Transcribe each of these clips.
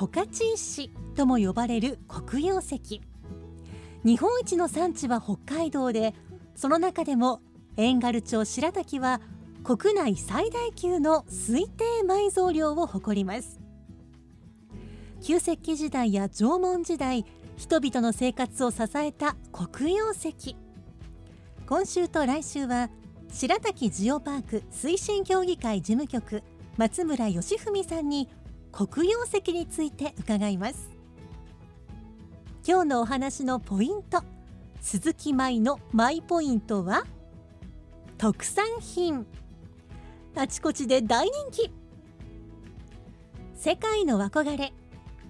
十勝石とも呼ばれる黒曜石。日本一の産地は北海道でその中でも遠軽町白滝は国内最大級の推定埋蔵量を誇ります。旧石器時代や縄文時代人々の生活を支えた黒曜石。今週と来週は白滝ジオパーク推進協議会事務局松村義文さんに黒曜石について伺います。今日のお話のポイント鈴木舞のマイポイントは特産品。あちこちで大人気。世界の憧れ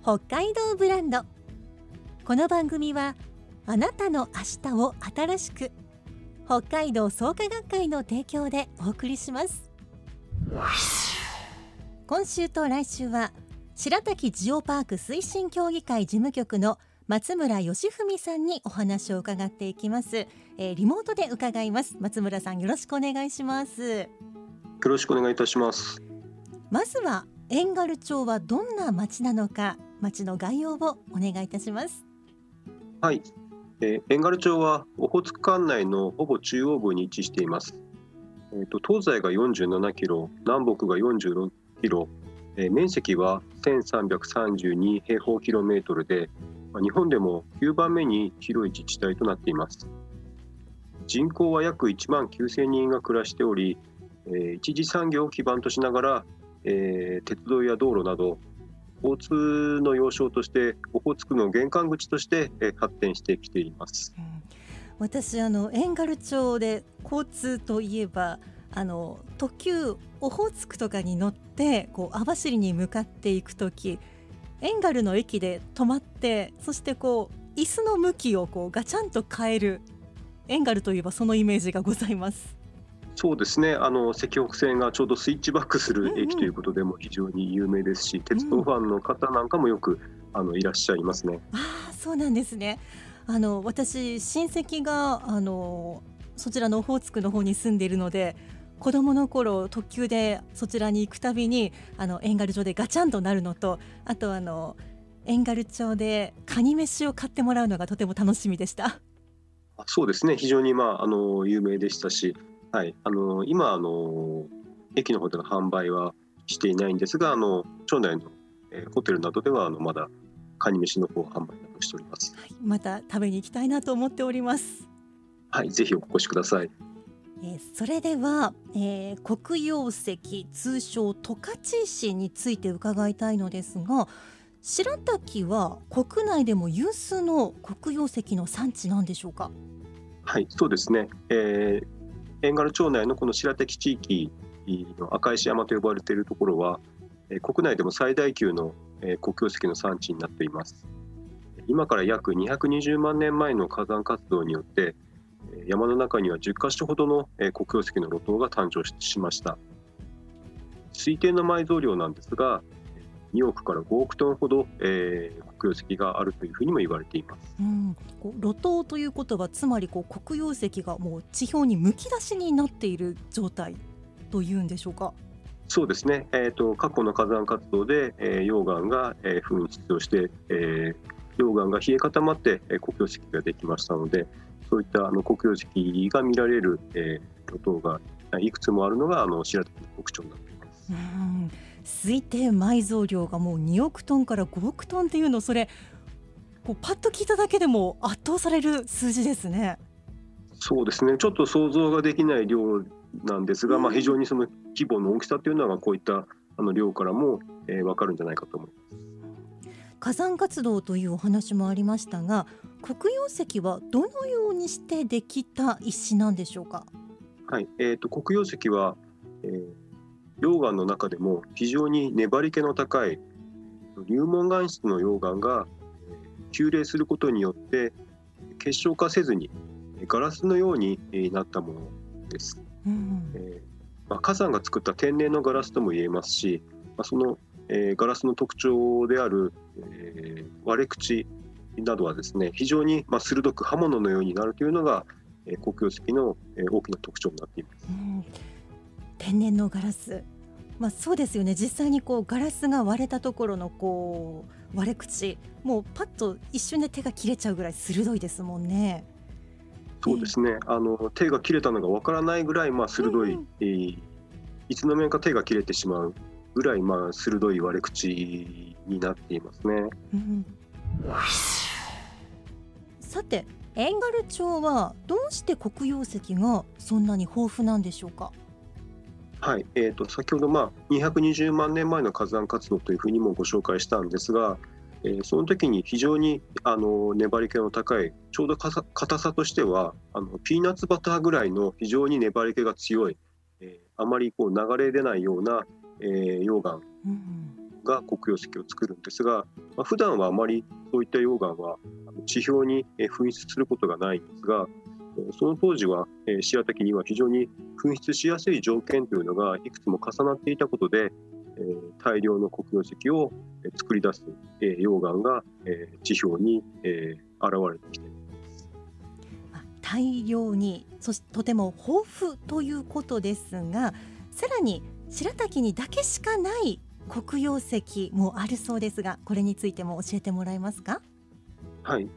北海道ブランド。この番組はあなたの明日を新しく北海道創価学会の提供でお送りします。今週と来週は白滝ジオパーク推進協議会事務局の松村義文さんにお話を伺っていきます、えー、リモートで伺います。松村さんよろしくお願いします。よろしくお願いいたします。まずは遠軽町はどんな町なのか町の概要をお願いいたします。はい、えー、遠軽町はオホーツク管内のほぼ中央部に位置しています。えーと、東西が47キロ南北が46キロ、えー、面積は1332平方キロメートルで日本でも9番目に広い自治体となっています。人口は約1万9000人が暮らしており、えー、一次産業を基盤としながら、えー、鉄道や道路など交通の要衝としてオホーツクの玄関口として、えー、発展してきています、うん、私あの遠軽町で交通といえばあの特急オホーツクとかに乗ってこう網走に向かっていく時エンガルの駅で止まってそしてこう椅子の向きをこうガチャンと変えるエンガルといえばそのイメージがございます。そうですね。あの石北線がちょうどスイッチバックする駅ということでも非常に有名ですし、うん。うん、鉄道ファンの方なんかもよくあのいらっしゃいますね。あそうなんですね。あの私親戚があのそちらのオホーツクの方に住んでいるので子供の頃特急でそちらに行くたびにあの遠軽町でガチャンとなるのとあとあの遠軽町でカニ飯を買ってもらうのがとても楽しみでした。そうですね。非常に、まあ、あの有名でしたし、はい、あの今あの駅の方での販売はしていないんですがあの町内の、えー、ホテルなどではあのまだカニ飯の方販売しております、はい、また食べに行きたいなと思っております。はい。ぜひお越しくださいえ、それでは、えー、黒曜石通称十勝石について伺いたいのですが白滝は国内でも有数の黒曜石の産地なんでしょうか？はいそうですね、えー、遠軽町内のこの白滝地域の赤石山と呼ばれているところは、え、国内でも最大級の、え、黒曜石の産地になっています。今から約220万年前の火山活動によって山の中には10カ所ほどの黒曜石の露頭が誕生しました。推定の埋蔵量なんですが2億から5億トンほど、えー、黒曜石があるというふうにも言われています、うん、露頭ということはつまりこう黒曜石がもう地表にむき出しになっている状態というんでしょうか。そうですね、えーと、過去の火山活動で、えー、溶岩が、えー、噴出をして、えー、溶岩が冷え固まって、えー、黒曜石ができましたので、そういったあの黒曜石が見られる、えー、露頭がいくつもあるのがあの白滝の特徴になっています。推定埋蔵量がもう2億トンから5億トンっていうのそれこうパッと聞いただけでも圧倒される数字ですね。そうですねちょっと想像ができない量なんですが、まあ、非常にその規模の大きさというのがこういったあの量からも、えー、分かるんじゃないかと思います。火山活動というお話もありましたが黒曜石はどのようにしてできた石なんでしょうか？はい、えーと、黒曜石は、えー、溶岩の中でも非常に粘り気の高い流紋岩質の溶岩が急冷することによって結晶化せずにガラスのようになったものです。うん、えー、まあ、火山が作った天然のガラスとも言えますし、まあ、その、えー、ガラスの特徴である、えー、割れ口などはですね非常にまあ鋭く刃物のようになるというのが、えー、黒曜石の、えー、大きな特徴になっています。うん、天然のガラス。まあ、そうですよね。実際にこうガラスが割れたところのこう割れ口。もうパッと一瞬で手が切れちゃうぐらい鋭いですもんね。そうですね、あの手が切れたのがわからないぐらいまあ鋭い、うん、えー、いつの間にか手が切れてしまうぐらいまあ鋭い割れ口になっていますね。うん、さてエンガル町はどうして黒曜石がそんなに豊富なんでしょうか？はい、えーと、先ほど、まあ、220万年前の火山活動というふうにもご紹介したんですが、えー、その時に非常にあの粘り気の高いちょうど硬さとしてはあのピーナッツバターぐらいの非常に粘り気が強い、えー、あまりこう流れ出ないような、えー、溶岩が黒曜石を作るんですが、まあ、普段はあまりそういった溶岩は地表に噴出することがないんですがその当時は白滝には非常に噴出しやすい条件というのがいくつも重なっていたことで大量の黒曜石を作り出す溶岩が地表に現れてきています。大量にそしてとても豊富ということですがさらに白滝にだけしかない黒曜石もあるそうですがこれについても教えてもらえますか？はい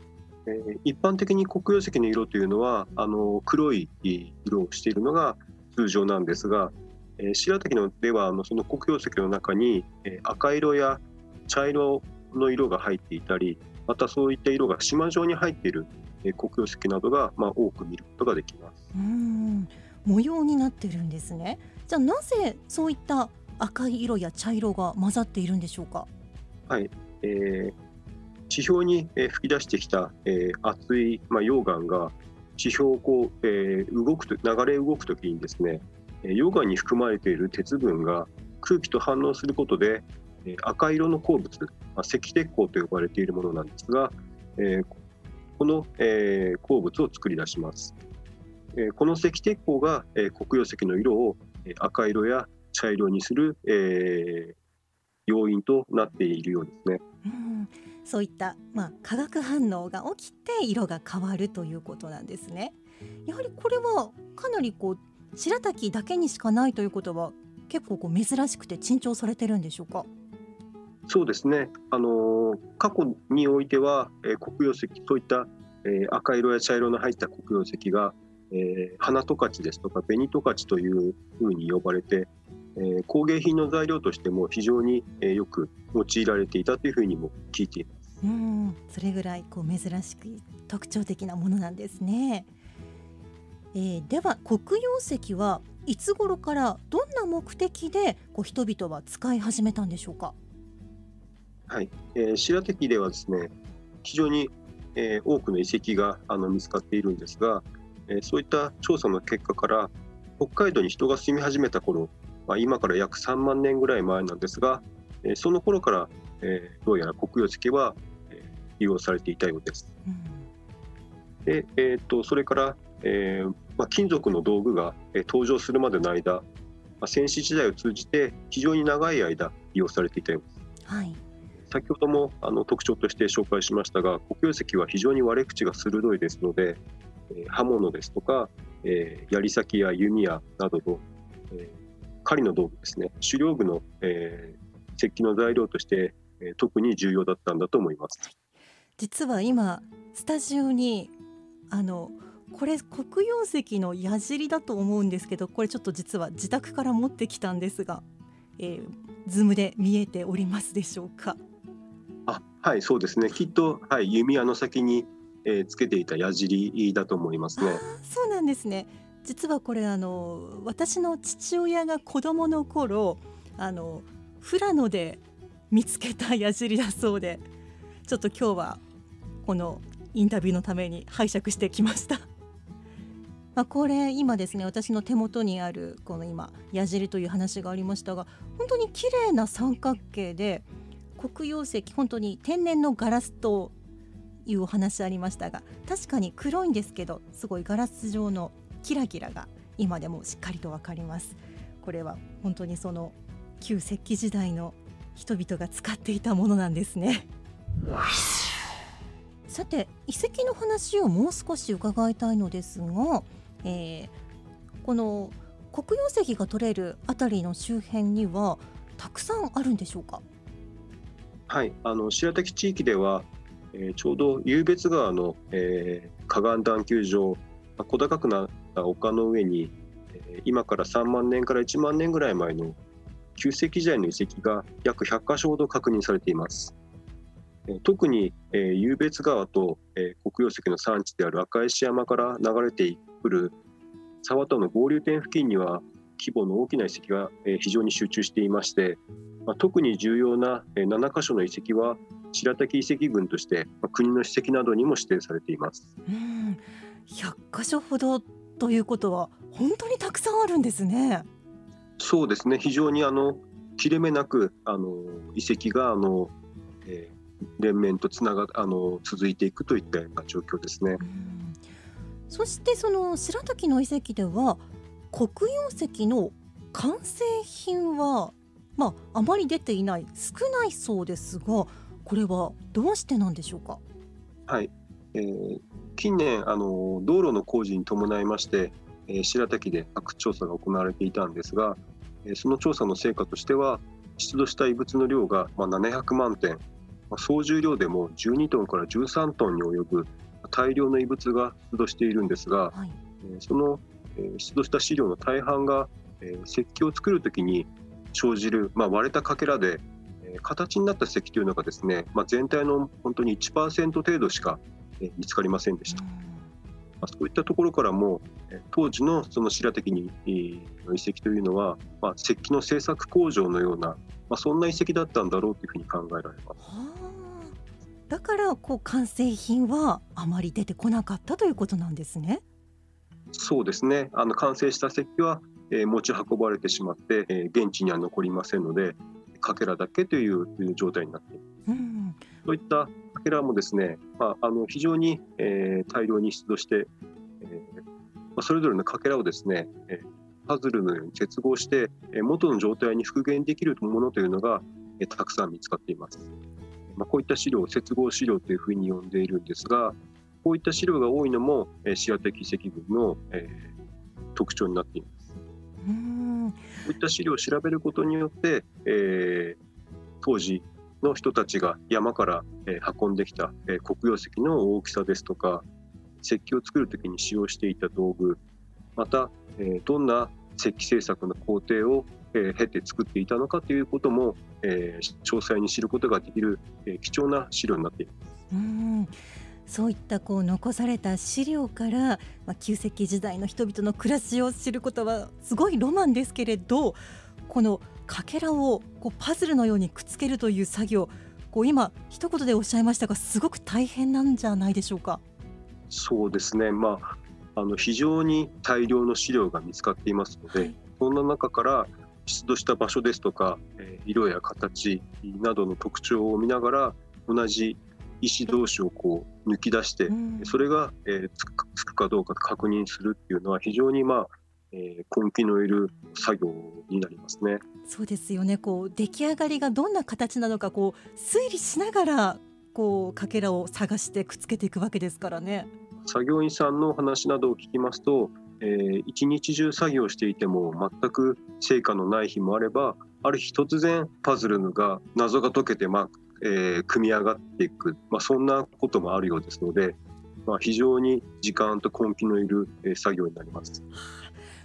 えー、一般的に黒曜石の色というのはあの黒い色をしているのが通常なんですが、えー、白滝のではあのその黒曜石の中に、えー、赤色や茶色の色が入っていたりまたそういった色が島状に入っている、えー、黒曜石などが、まあ、多く見ることができます。うん模様になってるんですね。じゃあなぜそういった赤い色や茶色が混ざっているんでしょうか？はい、えー、地表に吹き出してきた、えー、熱い、まあ、溶岩が地表をこう、えー、動くと流れ動くときにですね溶岩に含まれている鉄分が空気と反応することで赤色の鉱物、まあ、赤鉄鉱と呼ばれているものなんですが、えー、この、えー、鉱物を作り出します。えー、この赤鉄鉱が、えー、黒曜石の色を赤色や茶色にする、えー、要因となっているようですね。うんそういった、まあ、化学反応が起きて色が変わるということなんですね。やはりこれはかなりこう白滝だけにしかないということは結構こう珍しくて珍重されてるんでしょうか？そうですね。あの過去においては、えー、黒曜石そういった、えー、赤色や茶色の入った黒曜石が、えー、花十勝ですとか紅十勝というふうに呼ばれて、えー、工芸品の材料としても非常に、えー、よく用いられていたというふうにも聞いています。うんそれぐらいこう珍しく特徴的なものなんですね。えー、では黒曜石はいつ頃からどんな目的でこう人々は使い始めたんでしょうか？はい、えー、白滝ではですね非常に、えー、多くの遺跡があの見つかっているんですが、えー、そういった調査の結果から北海道に人が住み始めた頃まあ、今から約3万年ぐらい前なんですが、えー、その頃から、えー、どうやら黒曜石は、えー、利用されていたようです。うん、でえーと、それから、えーまあ、金属の道具が、えー、登場するまでの間、まあ、戦死時代を通じて非常に長い間利用されていたようです。はい先ほどもあの特徴として紹介しましたが黒曜石は非常に割れ口が鋭いですので、えー、刃物ですとか、えー、槍先や弓矢などの、えー、狩りの道具ですね狩猟具の、えー、石器の材料として、えー、特に重要だったんだと思います。実は今スタジオにあのこれ黒曜石の矢尻だと思うんですけどこれちょっと実は自宅から持ってきたんですが、えー、ズームで見えておりますでしょうか？あはいそうですねきっと、はい、弓矢の先に、えー、つけていた矢尻だと思いますね。そうなんですね実はこれあの私の父親が子供の頃あの富良野で見つけた矢尻だそうでちょっと今日はこのインタビューのために拝借してきました。まあ、これ今ですね私の手元にあるこの今矢尻という話がありましたが本当に綺麗な三角形で黒曜石本当に天然のガラスというお話ありましたが確かに黒いんですけどすごいガラス状のキラキラが今でもしっかりと分かります。これは本当にその旧石器時代の人々が使っていたものなんですね。さて遺跡の話をもう少し伺いたいのですが、えー、この黒曜石が取れるあたりの周辺にはたくさんあるんでしょうか？はいあの白滝地域では、えー、ちょうど湧別川の、えー、河岸段丘上小高くなった丘の上に、今から3万年から1万年ぐらい前の旧石器時代の遺跡が約100箇所ほど確認されています。特に、湧別川と、黒曜石の産地である赤石山から流れてくる沢との合流点付近には規模の大きな遺跡が、非常に集中していまして、特に重要な、7カ所の遺跡は白滝遺跡群として、国の史跡などにも指定されています。うん100箇所ほどということは本当にたくさんあるんですね。そうですね非常にあの切れ目なくあの遺跡があの、えー、連綿とつながあの続いていくといったような状況ですね。そしてその白滝の遺跡では黒曜石の完成品はまああまり出ていない少ないそうですがこれはどうしてなんでしょうか？はい、えー、近年あの道路の工事に伴いまして、えー、白滝で発掘調査が行われていたんですが、えー、その調査の成果としては出土した遺物の量が、まあ、700万点、まあ、総重量でも12トンから13トンに及ぶ大量の遺物が出土しているんですが、はい、えー、その、えー、出土した資料の大半が、えー、石器を作るときに生じる、まあ、割れたかけらで、えー、形になった石というのがですね、まあ、全体の本当に1%程度しか見つかりませんでした。まあ、そういったところからも当時のその白滝にの遺跡というのは、まあ、石器の製作工場のような、まあ、そんな遺跡だったんだろうというふうに考えられます。だからこう完成品はあまり出てこなかったということなんですね。そうですね。あの完成した石器は、えー、持ち運ばれてしまって、えー、現地には残りませんので、かけらだけという状態になっています。うん、そういったかけらもですね、まあ、あの非常に、えー、大量に出土して、えーまあ、それぞれのかけらをですね、えー、パズルのように接合して、えー、元の状態に復元できるものというのが、えー、たくさん見つかっています。まあ、こういった資料を接合資料というふうに呼んでいるんですが、こういった資料が多いのも、えー、シア的遺跡群の、えー、特徴になっています。うんこういった資料を調べることによって、えー、当時の人たちが山から、え、運んできた、え、黒曜石の大きさですとか石器を作る時に使用していた道具また、え、どんな石器製作の工程を、え、経て作っていたのかということも、え、詳細に知ることができる、え、貴重な資料になっています。うんそういったこう残された資料から、まあ、旧石器時代の人々の暮らしを知ることはすごいロマンですけれどこのかけらをこうパズルのようにくっつけるという作業。こう今一言でおっしゃいましたがすごく大変なんじゃないでしょうか。そうですね、まあ、あの非常に大量の資料が見つかっていますので、はい、そんな中から出土した場所ですとか、えー、色や形などの特徴を見ながら同じ石同士をこう抜き出して、うん、それが、えー、つくかどうか確認するっていうのは非常にまあえー、根気のいる作業になりますね。そうですよね。こう出来上がりがどんな形なのかこう推理しながらこうかけらを探してくっつけていくわけですからね。作業員さんの話などを聞きますと、えー、一日中作業していても全く成果のない日もあれば、ある日突然パズルが謎が解けてまあ、えー、組み上がっていく、まあそんなこともあるようですので、まあ非常に時間と根気のいる作業になります。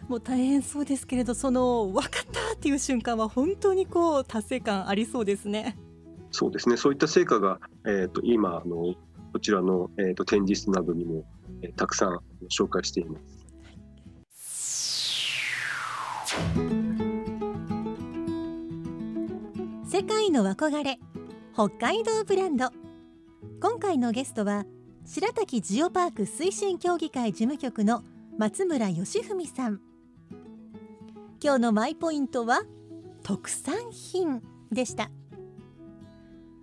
もう大変そうですけれどその分かったっていう瞬間は本当にこう達成感ありそうですね。そうですねそういった成果が、えーと、今あのこちらの、えーと、展示室などにも、えー、たくさん紹介しています。世界の憧れ北海道ブランド今回のゲストは白滝ジオパーク推進協議会事務局の松村義文さん今日のマイポイントは特産品でした。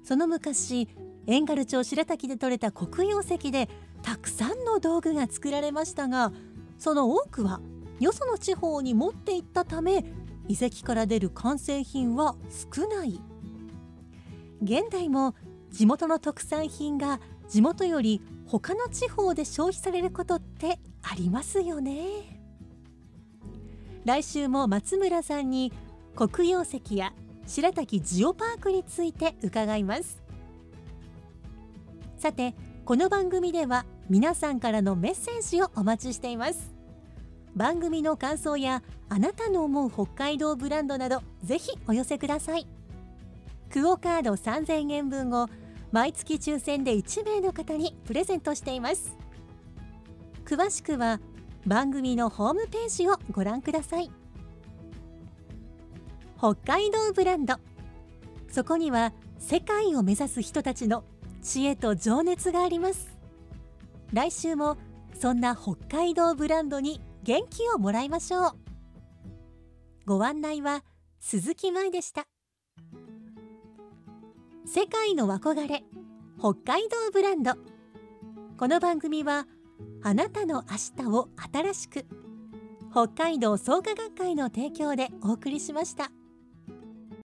その昔遠軽町白滝で採れた黒曜石でたくさんの道具が作られましたがその多くはよその地方に持っていったため遺跡から出る完成品は少ない。現代も地元の特産品が地元より他の地方で消費されることってありますよね。来週も松村さんに黒曜石や白滝ジオパークについて伺います。さてこの番組では皆さんからのメッセージをお待ちしています。番組の感想やあなたの思う北海道ブランドなどぜひお寄せください。クオカード3000円分を毎月抽選で1名の方にプレゼントしています。詳しくは番組のホームページをご覧ください。北海道ブランド。そこには世界を目指す人たちの知恵と情熱があります。来週もそんな北海道ブランドに元気をもらいましょう。ご案内は鈴木舞でした。世界の憧れ北海道ブランド。この番組はあなたの明日を新しく北海道創価学会の提供でお送りしました。